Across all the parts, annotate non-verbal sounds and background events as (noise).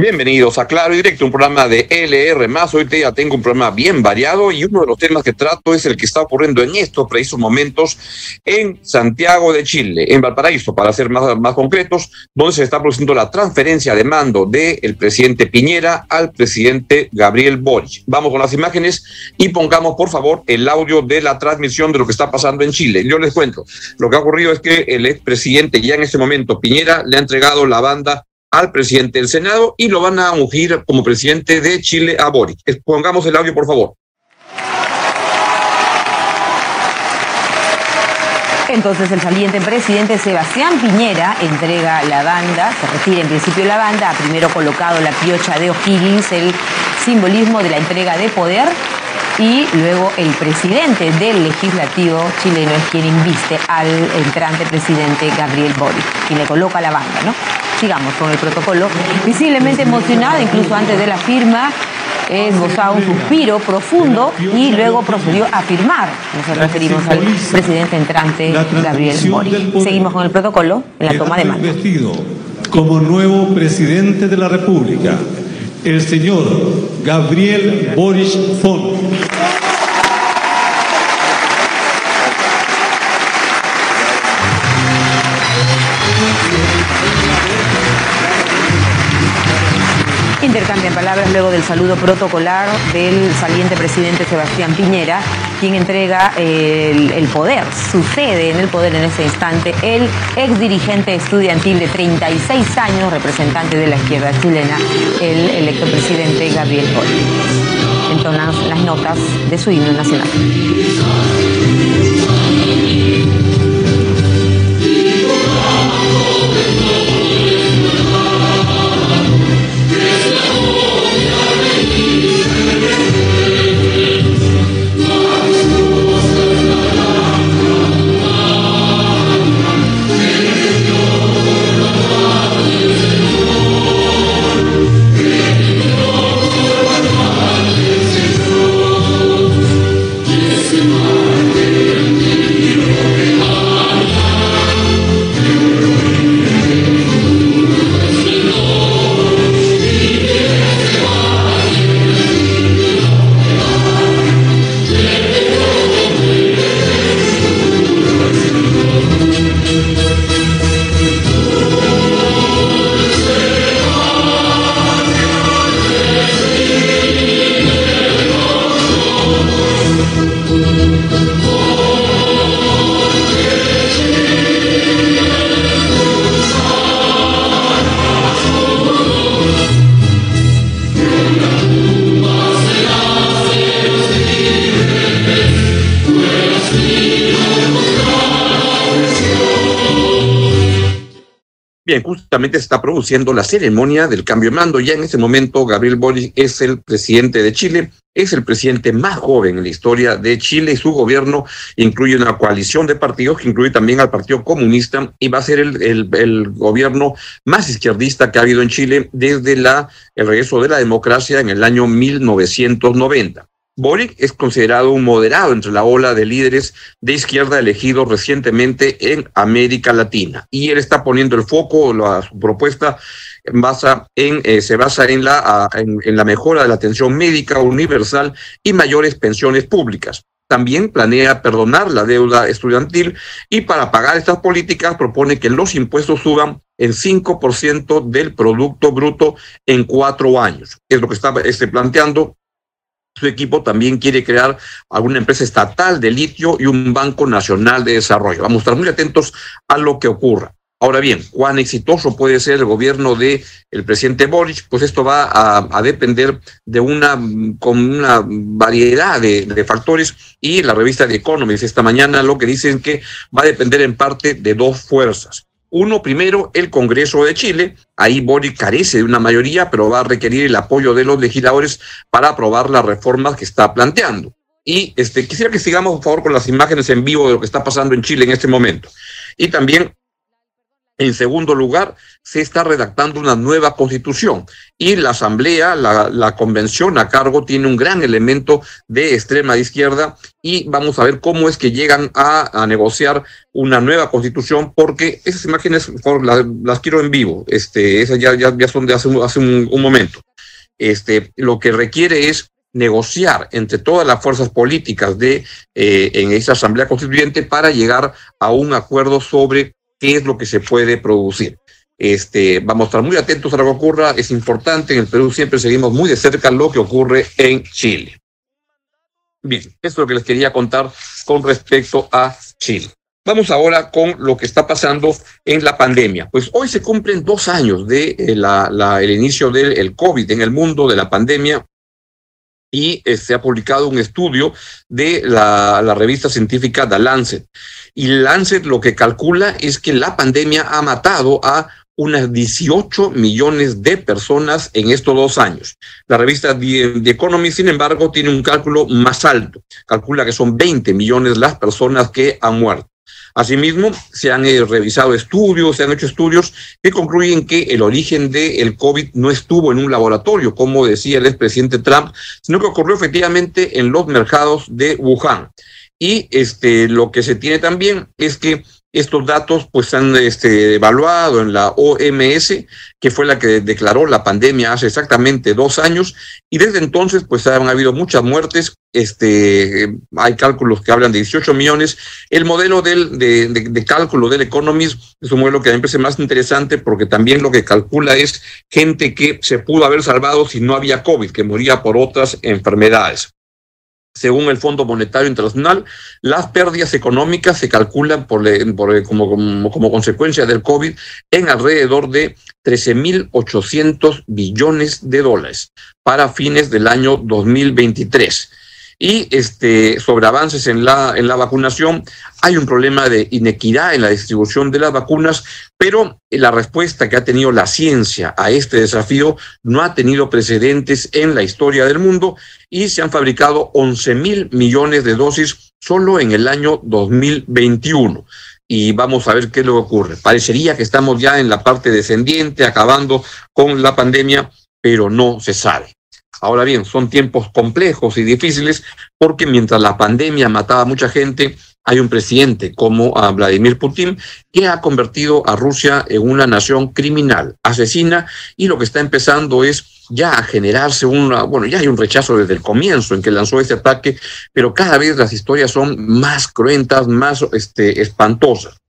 Bienvenidos a Claro y Directo, un programa de LR más. Hoy ya tengo un programa bien variado y uno de los temas que trato es el que está ocurriendo en estos precisos momentos en Santiago de Chile, en Valparaíso, para ser más, más concretos, donde se está produciendo la transferencia de mando del presidente Piñera al presidente Gabriel Boric. Vamos con las imágenes y pongamos, por favor, el audio de la transmisión de lo que está pasando en Chile. Yo les cuento, lo que ha ocurrido es que el expresidente ya en este momento, Piñera, le ha entregado la banda al presidente del Senado y lo van a ungir como presidente de Chile a Boric. Pongamos el audio, por favor. Entonces el saliente presidente Sebastián Piñera entrega la banda, se retira en principio la banda, ha primero colocado la piocha de O'Higgins, el simbolismo de la entrega de poder, y luego el presidente del legislativo chileno es quien inviste al entrante presidente Gabriel Boric, y le coloca la banda, ¿no? Sigamos con el protocolo. Visiblemente emocionada, incluso antes de la firma, esbozaba un suspiro profundo y luego procedió a firmar. Nos referimos al presidente entrante Gabriel Boric. Seguimos con el protocolo en la toma de mano. Como nuevo presidente de la República, el señor Gabriel Boric Font. Intercambian palabras luego del saludo protocolar del saliente presidente Sebastián Piñera, quien entrega el, poder, sucede en el poder en ese instante el ex dirigente estudiantil de 36 años, representante de la izquierda chilena, el electo presidente Gabriel Boric. Entonan las notas de su himno nacional. Bien, justamente se está produciendo la ceremonia del cambio de mando. Ya en este momento, Gabriel Boric es el presidente de Chile, es el presidente más joven en la historia de Chile y su gobierno incluye una coalición de partidos que incluye también al Partido Comunista y va a ser el, el, el gobierno más izquierdista que ha habido en Chile desde la, el regreso de la democracia en el año 1990. Boric es considerado un moderado entre la ola de líderes de izquierda elegidos recientemente en América Latina. Y él está poniendo el foco, la, su propuesta en, eh, se basa en la, en, en la mejora de la atención médica universal y mayores pensiones públicas. También planea perdonar la deuda estudiantil y para pagar estas políticas propone que los impuestos suban en 5% del Producto Bruto en cuatro años. Es lo que está este, planteando su equipo también quiere crear alguna empresa estatal de litio y un banco nacional de desarrollo. Vamos a estar muy atentos a lo que ocurra. Ahora bien, cuán exitoso puede ser el gobierno de el presidente Boric, pues esto va a, depender de una con una variedad de, de, factores y la revista The Economist esta mañana lo que dicen que va a depender en parte de dos fuerzas. Uno, primero, el Congreso de Chile. Ahí Boric carece de una mayoría, pero va a requerir el apoyo de los legisladores para aprobar las reformas que está planteando. Y este, quisiera que sigamos, por favor, con las imágenes en vivo de lo que está pasando en Chile en este momento. Y también En segundo lugar, se está redactando una nueva constitución y la asamblea, la, convención a cargo tiene un gran elemento de extrema izquierda y vamos a ver cómo es que llegan a, negociar una nueva constitución porque esas imágenes las, quiero en vivo, este, esas ya, ya, son de hace, un momento. Este, lo que requiere es negociar entre todas las fuerzas políticas de eh, en esa asamblea constituyente para llegar a un acuerdo sobre qué es lo que se puede producir. Este, vamos a estar muy atentos a lo que ocurra, es importante, en el Perú siempre seguimos muy de cerca lo que ocurre en Chile. Bien, esto es lo que les quería contar con respecto a Chile. Vamos ahora con lo que está pasando en la pandemia. Pues hoy se cumplen dos años de eh, la, la, el inicio del el COVID en el mundo, de la pandemia, y eh, se ha publicado un estudio de la, revista científica The Lancet. Y Lancet lo que calcula es que la pandemia ha matado a unas 18 millones de personas en estos dos años. La revista The, The, Economy, sin embargo, tiene un cálculo más alto. Calcula que son 20 millones las personas que han muerto. Asimismo, se han eh, revisado estudios, se han hecho estudios que concluyen que el origen del COVID no estuvo en un laboratorio, como decía el expresidente Trump, sino que ocurrió efectivamente en los mercados de Wuhan. Y este, lo que se tiene también es que estos datos pues se han este, evaluado en la OMS, que fue la que declaró la pandemia hace exactamente dos años, y desde entonces pues han habido muchas muertes, este, hay cálculos que hablan de 18 millones. El modelo del, de, de, de cálculo del Economist es un modelo que a mí me parece más interesante porque también lo que calcula es gente que se pudo haber salvado si no había COVID, que moría por otras enfermedades. Según el Fondo Monetario Internacional, las pérdidas económicas se calculan por, como, como, como, consecuencia del COVID en alrededor de 13.800 billones de dólares para fines del año 2023 y este, sobre avances en la, en la vacunación. Hay un problema de inequidad en la distribución de las vacunas, pero la respuesta que ha tenido la ciencia a este desafío no ha tenido precedentes en la historia del mundo y se han fabricado 11 mil millones de dosis solo en el año 2021 y vamos a ver qué es ocurre. Parecería que estamos ya en la parte descendiente, acabando con la pandemia, pero no se sabe. Ahora bien, son tiempos complejos y difíciles porque mientras la pandemia mataba a mucha gente, hay un presidente como a Vladimir Putin que ha convertido a Rusia en una nación criminal, asesina, y lo que está empezando es ya a generarse una, bueno, ya hay un rechazo desde el comienzo en que lanzó este ataque, pero cada vez las historias son más cruentas, más este, espantosas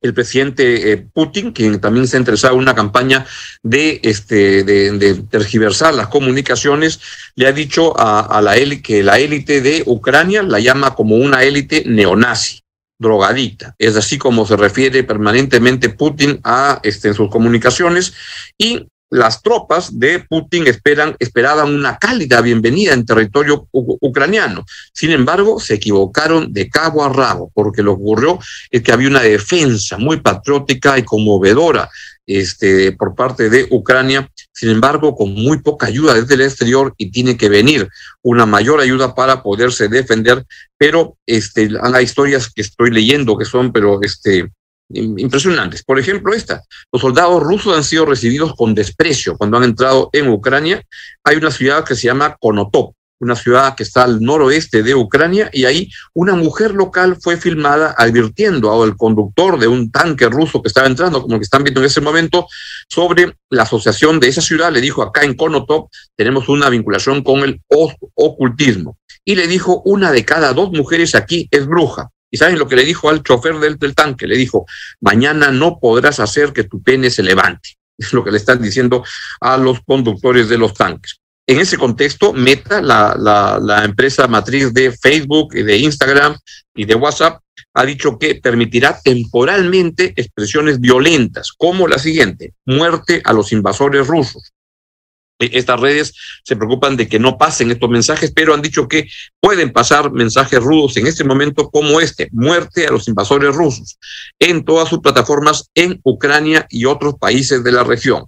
el presidente eh, Putin, quien también se ha interesado en una campaña de, este, de, tergiversar las comunicaciones, le ha dicho a, a la élite que la élite de Ucrania la llama como una élite neonazi drogadicta. Es así como se refiere permanentemente Putin a este, en sus comunicaciones y las tropas de Putin esperan, esperaban una cálida bienvenida en territorio ucraniano. Sin embargo, se equivocaron de cabo a rabo, porque lo ocurrió es que había una defensa muy patriótica y conmovedora este, por parte de Ucrania, sin embargo, con muy poca ayuda desde el exterior y tiene que venir una mayor ayuda para poderse defender, pero este, hay historias que estoy leyendo que son, pero este, impresionantes. Por ejemplo, esta. Los soldados rusos han sido recibidos con desprecio cuando han entrado en Ucrania. Hay una ciudad que se llama Konotop, una ciudad que está al noroeste de Ucrania, y ahí una mujer local fue filmada advirtiendo al conductor de un tanque ruso que estaba entrando, como que están viendo en ese momento, sobre la asociación de esa ciudad. Le dijo, acá en Konotop tenemos una vinculación con el ocultismo. Y le dijo, una de cada dos mujeres aquí es bruja. ¿Y saben lo que le dijo al chofer del, tanque? Le dijo, mañana no podrás hacer que tu pene se levante. (laughs) Es lo que le están diciendo a los conductores de los tanques. En ese contexto, Meta, la, la, la empresa matriz de Facebook y de Instagram y de WhatsApp, ha dicho que permitirá temporalmente expresiones violentas, como la siguiente, muerte a los invasores rusos, estas redes se preocupan de que no pasen estos mensajes, pero han dicho que pueden pasar mensajes rudos en este momento como este, muerte a los invasores rusos, en todas sus plataformas en Ucrania y otros países de la región.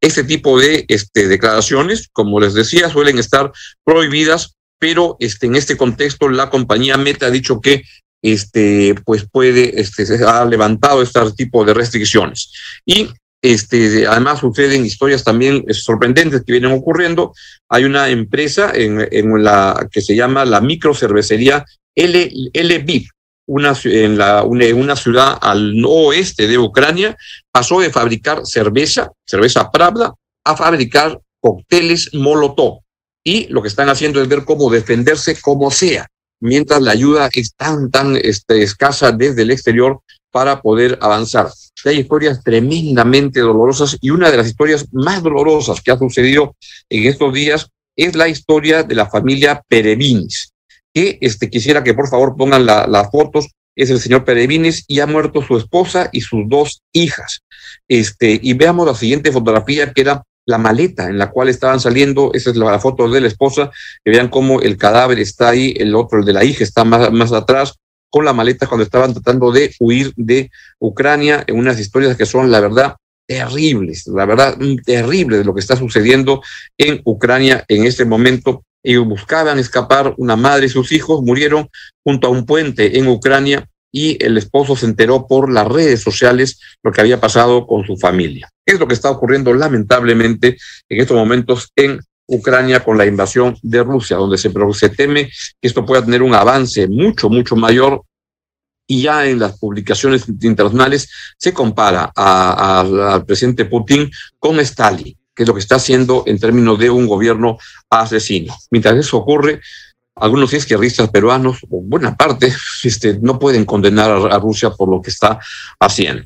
Este tipo de este, declaraciones, como les decía, suelen estar prohibidas, pero este, en este contexto la compañía Meta ha dicho que este, pues puede, se ha levantado este tipo de restricciones. Y este, además suceden historias también sorprendentes que vienen ocurriendo. Hay una empresa en, en la que se llama la microcervecería L, LBIP, una, en una, ciudad al oeste de Ucrania, pasó de fabricar cerveza, cerveza Pravda, a fabricar cócteles Molotov. Y lo que están haciendo es ver cómo defenderse como sea, mientras la ayuda es tan, tan este, escasa desde el exterior para poder avanzar. Hay historias tremendamente dolorosas y una de las historias más dolorosas que ha sucedido en estos días es la historia de la familia Perevinis, que este, quisiera que por favor pongan las fotos. Es el señor Perevinis y ha muerto su esposa y sus dos hijas. Este, y veamos la siguiente fotografía que era la maleta en la cual estaban saliendo, esa es la, foto de la esposa, vean cómo el cadáver está ahí, el otro, el de la hija, está más, más atrás, con la maleta cuando estaban tratando de huir de Ucrania, en unas historias que son, la verdad, terribles, la verdad, terrible de lo que está sucediendo en Ucrania en este momento. Ellos buscaban escapar, una madre y sus hijos murieron junto a un puente en Ucrania y el esposo se enteró por las redes sociales lo que había pasado con su familia. Es lo que está ocurriendo lamentablemente en estos momentos en Ucrania con la invasión de Rusia, donde se, se teme que esto pueda tener un avance mucho, mucho mayor y ya en las publicaciones internacionales se compara al presidente Putin con Stalin, que es lo que está haciendo en términos de un gobierno asesino. Mientras eso ocurre, algunos izquierdistas peruanos, o buena parte, (laughs) este, no pueden condenar a, a Rusia por lo que está haciendo.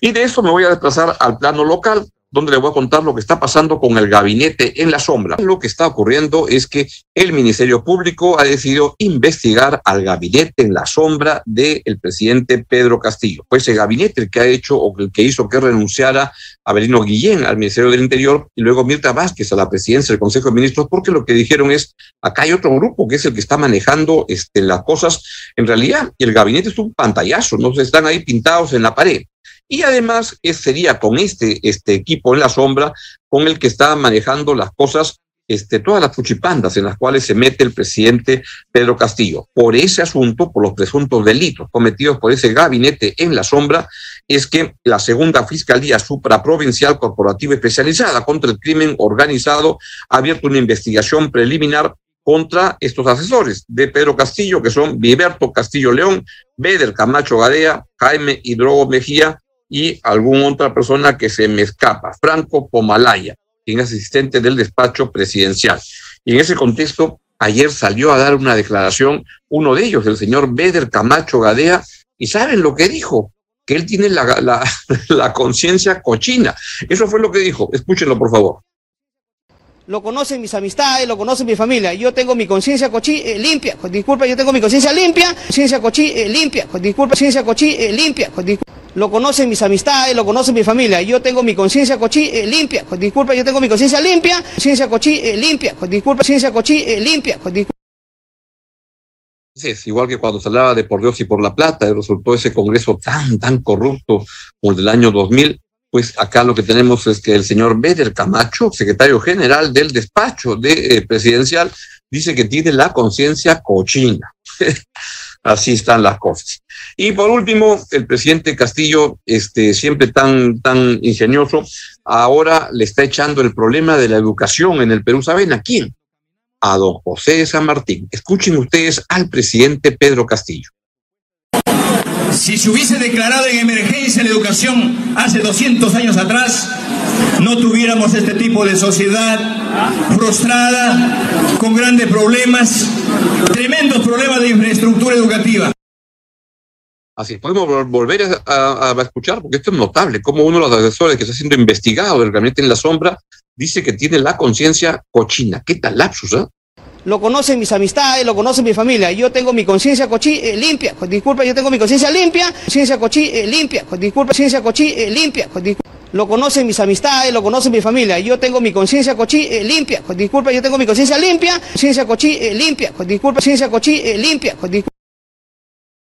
Y de eso me voy a desplazar al plano local donde le voy a contar lo que está pasando con el gabinete en la sombra. Lo que está ocurriendo es que el Ministerio Público ha decidido investigar al gabinete en la sombra del presidente Pedro Castillo. Fue ese gabinete el que ha hecho o el que hizo que renunciara a Berino Guillén al Ministerio del Interior y luego Mirta Vázquez a la presidencia del Consejo de Ministros, porque lo que dijeron es, acá hay otro grupo que es el que está manejando este, las cosas en realidad, el gabinete es un pantallazo, no se están ahí pintados en la pared. Y además sería con este, este equipo en la sombra con el que está manejando las cosas este, todas las fuchipandas en las cuales se mete el presidente Pedro Castillo. Por ese asunto, por los presuntos delitos cometidos por ese gabinete en la sombra, es que la segunda Fiscalía Supraprovincial Corporativa Especializada contra el Crimen Organizado ha abierto una investigación preliminar contra estos asesores de Pedro Castillo, que son Viberto Castillo León, Beder Camacho Gadea, Jaime Hidrogo Mejía y alguna otra persona que se me escapa, Franco Pomalaya, quien es asistente del despacho presidencial. Y en ese contexto, ayer salió a dar una declaración uno de ellos, el señor Beder Camacho Gadea, y ¿saben lo que dijo? Que él tiene la, la, (laughs) conciencia cochina. Eso fue lo que dijo. Escúchenlo, por favor lo conocen mis amistades, lo conocen mi familia. Yo tengo mi conciencia cochí eh, limpia, disculpa, yo tengo mi conciencia limpia, conciencia cochí eh, limpia, disculpa, conciencia cochí eh, limpia, lo conocen mis amistades, lo conocen mi familia. Yo tengo mi conciencia cochí eh, limpia, disculpa, yo tengo mi conciencia limpia, conciencia cochí eh, limpia, disculpa, conciencia cochí eh, limpia, es igual que cuando se hablaba de por Dios y por la plata, resultó ese congreso tan, tan corrupto como el del año 2000, pues acá lo que tenemos es que el señor Beder Camacho, secretario general del despacho de, presidencial, dice que tiene la conciencia cochina. (laughs) Así están las cosas. Y por último, el presidente Castillo, este, siempre tan, tan ingenioso, ahora le está echando el problema de la educación en el Perú. ¿Saben a quién? A don José de San Martín. Escuchen ustedes al presidente Pedro Castillo. Si se hubiese declarado en emergencia la educación hace 200 años atrás, no tuviéramos este tipo de sociedad frustrada, con grandes problemas, tremendos problemas de infraestructura educativa. Así, podemos volver a, escuchar, porque esto es notable, como uno de los asesores que está siendo investigado del gabinete en la sombra dice que tiene la conciencia cochina. ¿Qué tal lapsus, eh? Lo conocen mis amistades, lo conocen mi familia. Yo tengo mi conciencia cochí eh, limpia, disculpa, yo tengo mi conciencia limpia, conciencia cochí eh, limpia, disculpa, conciencia cochí eh, limpia, lo conocen mis amistades, lo conocen mi familia. Yo tengo mi conciencia cochí limpia, disculpa, yo tengo mi conciencia limpia, conciencia cochí limpia, disculpa, conciencia cochí limpia,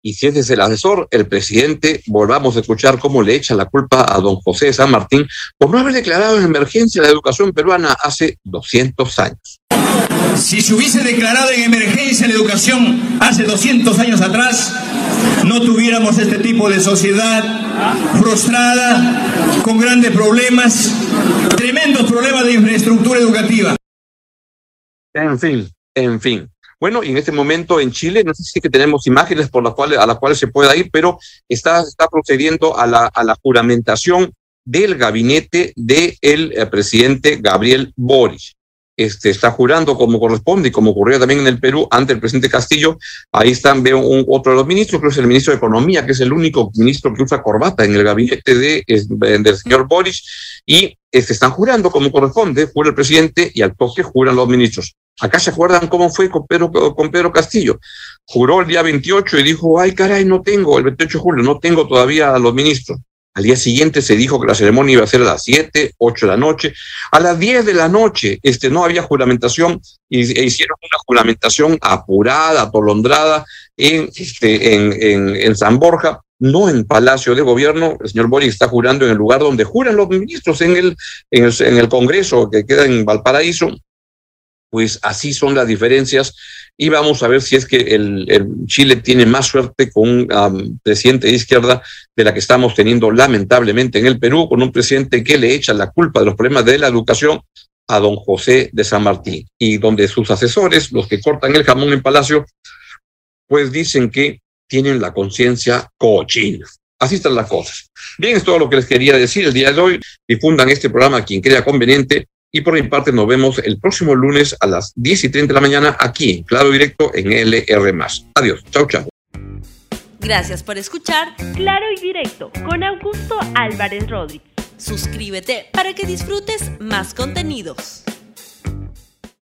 y si ese es el asesor, el presidente, volvamos a escuchar cómo le echa la culpa a don José San Martín por no haber declarado en emergencia la educación peruana hace 200 años. Si se hubiese declarado en emergencia la educación hace 200 años atrás, no tuviéramos este tipo de sociedad frustrada, con grandes problemas, tremendos problemas de infraestructura educativa. En fin, en fin. Bueno, en este momento en Chile, no sé si que tenemos imágenes por las cuales, a las cuales se pueda ir, pero está, está procediendo a la, a la juramentación del gabinete del eh, presidente Gabriel Boric. Este, está jurando como corresponde y como ocurrió también en el Perú ante el presidente Castillo. Ahí están, veo un, otro de los ministros, que es el ministro de Economía, que es el único ministro que usa corbata en el gabinete de, del señor Boric, y este, están jurando como corresponde, jura el presidente y al toque juran los ministros. Acá se acuerdan cómo fue con Pedro, con Pedro Castillo. Juró el día 28 y dijo, ay caray, no tengo, el 28 de julio, no tengo todavía a los ministros. Al día siguiente se dijo que la ceremonia iba a ser a las 7, 8 de la noche. A las 10 de la noche este, no había juramentación y, e hicieron una juramentación apurada, atolondrada en, este, en, San Borja, no en Palacio de Gobierno. El señor Boris está jurando en el lugar donde juran los ministros, en el, en el, en el Congreso que queda en Valparaíso. Pues así son las diferencias y vamos a ver si es que el, Chile tiene más suerte con un presidente de izquierda de la que estamos teniendo lamentablemente en el Perú, con un presidente que le echa la culpa de los problemas de la educación a don José de San Martín y donde sus asesores, los que cortan el jamón en Palacio, pues dicen que tienen la conciencia cochina. Así están las cosas. Bien, es todo lo que les quería decir el día de hoy. Difundan este programa a quien crea conveniente y por mi parte nos vemos el próximo lunes a las 10 y 30 de la mañana aquí, Claro Directo, en LR. Adiós. Chau, chau. Gracias por escuchar Claro y Directo con Augusto Álvarez Rodríguez. Suscríbete para que disfrutes más contenidos.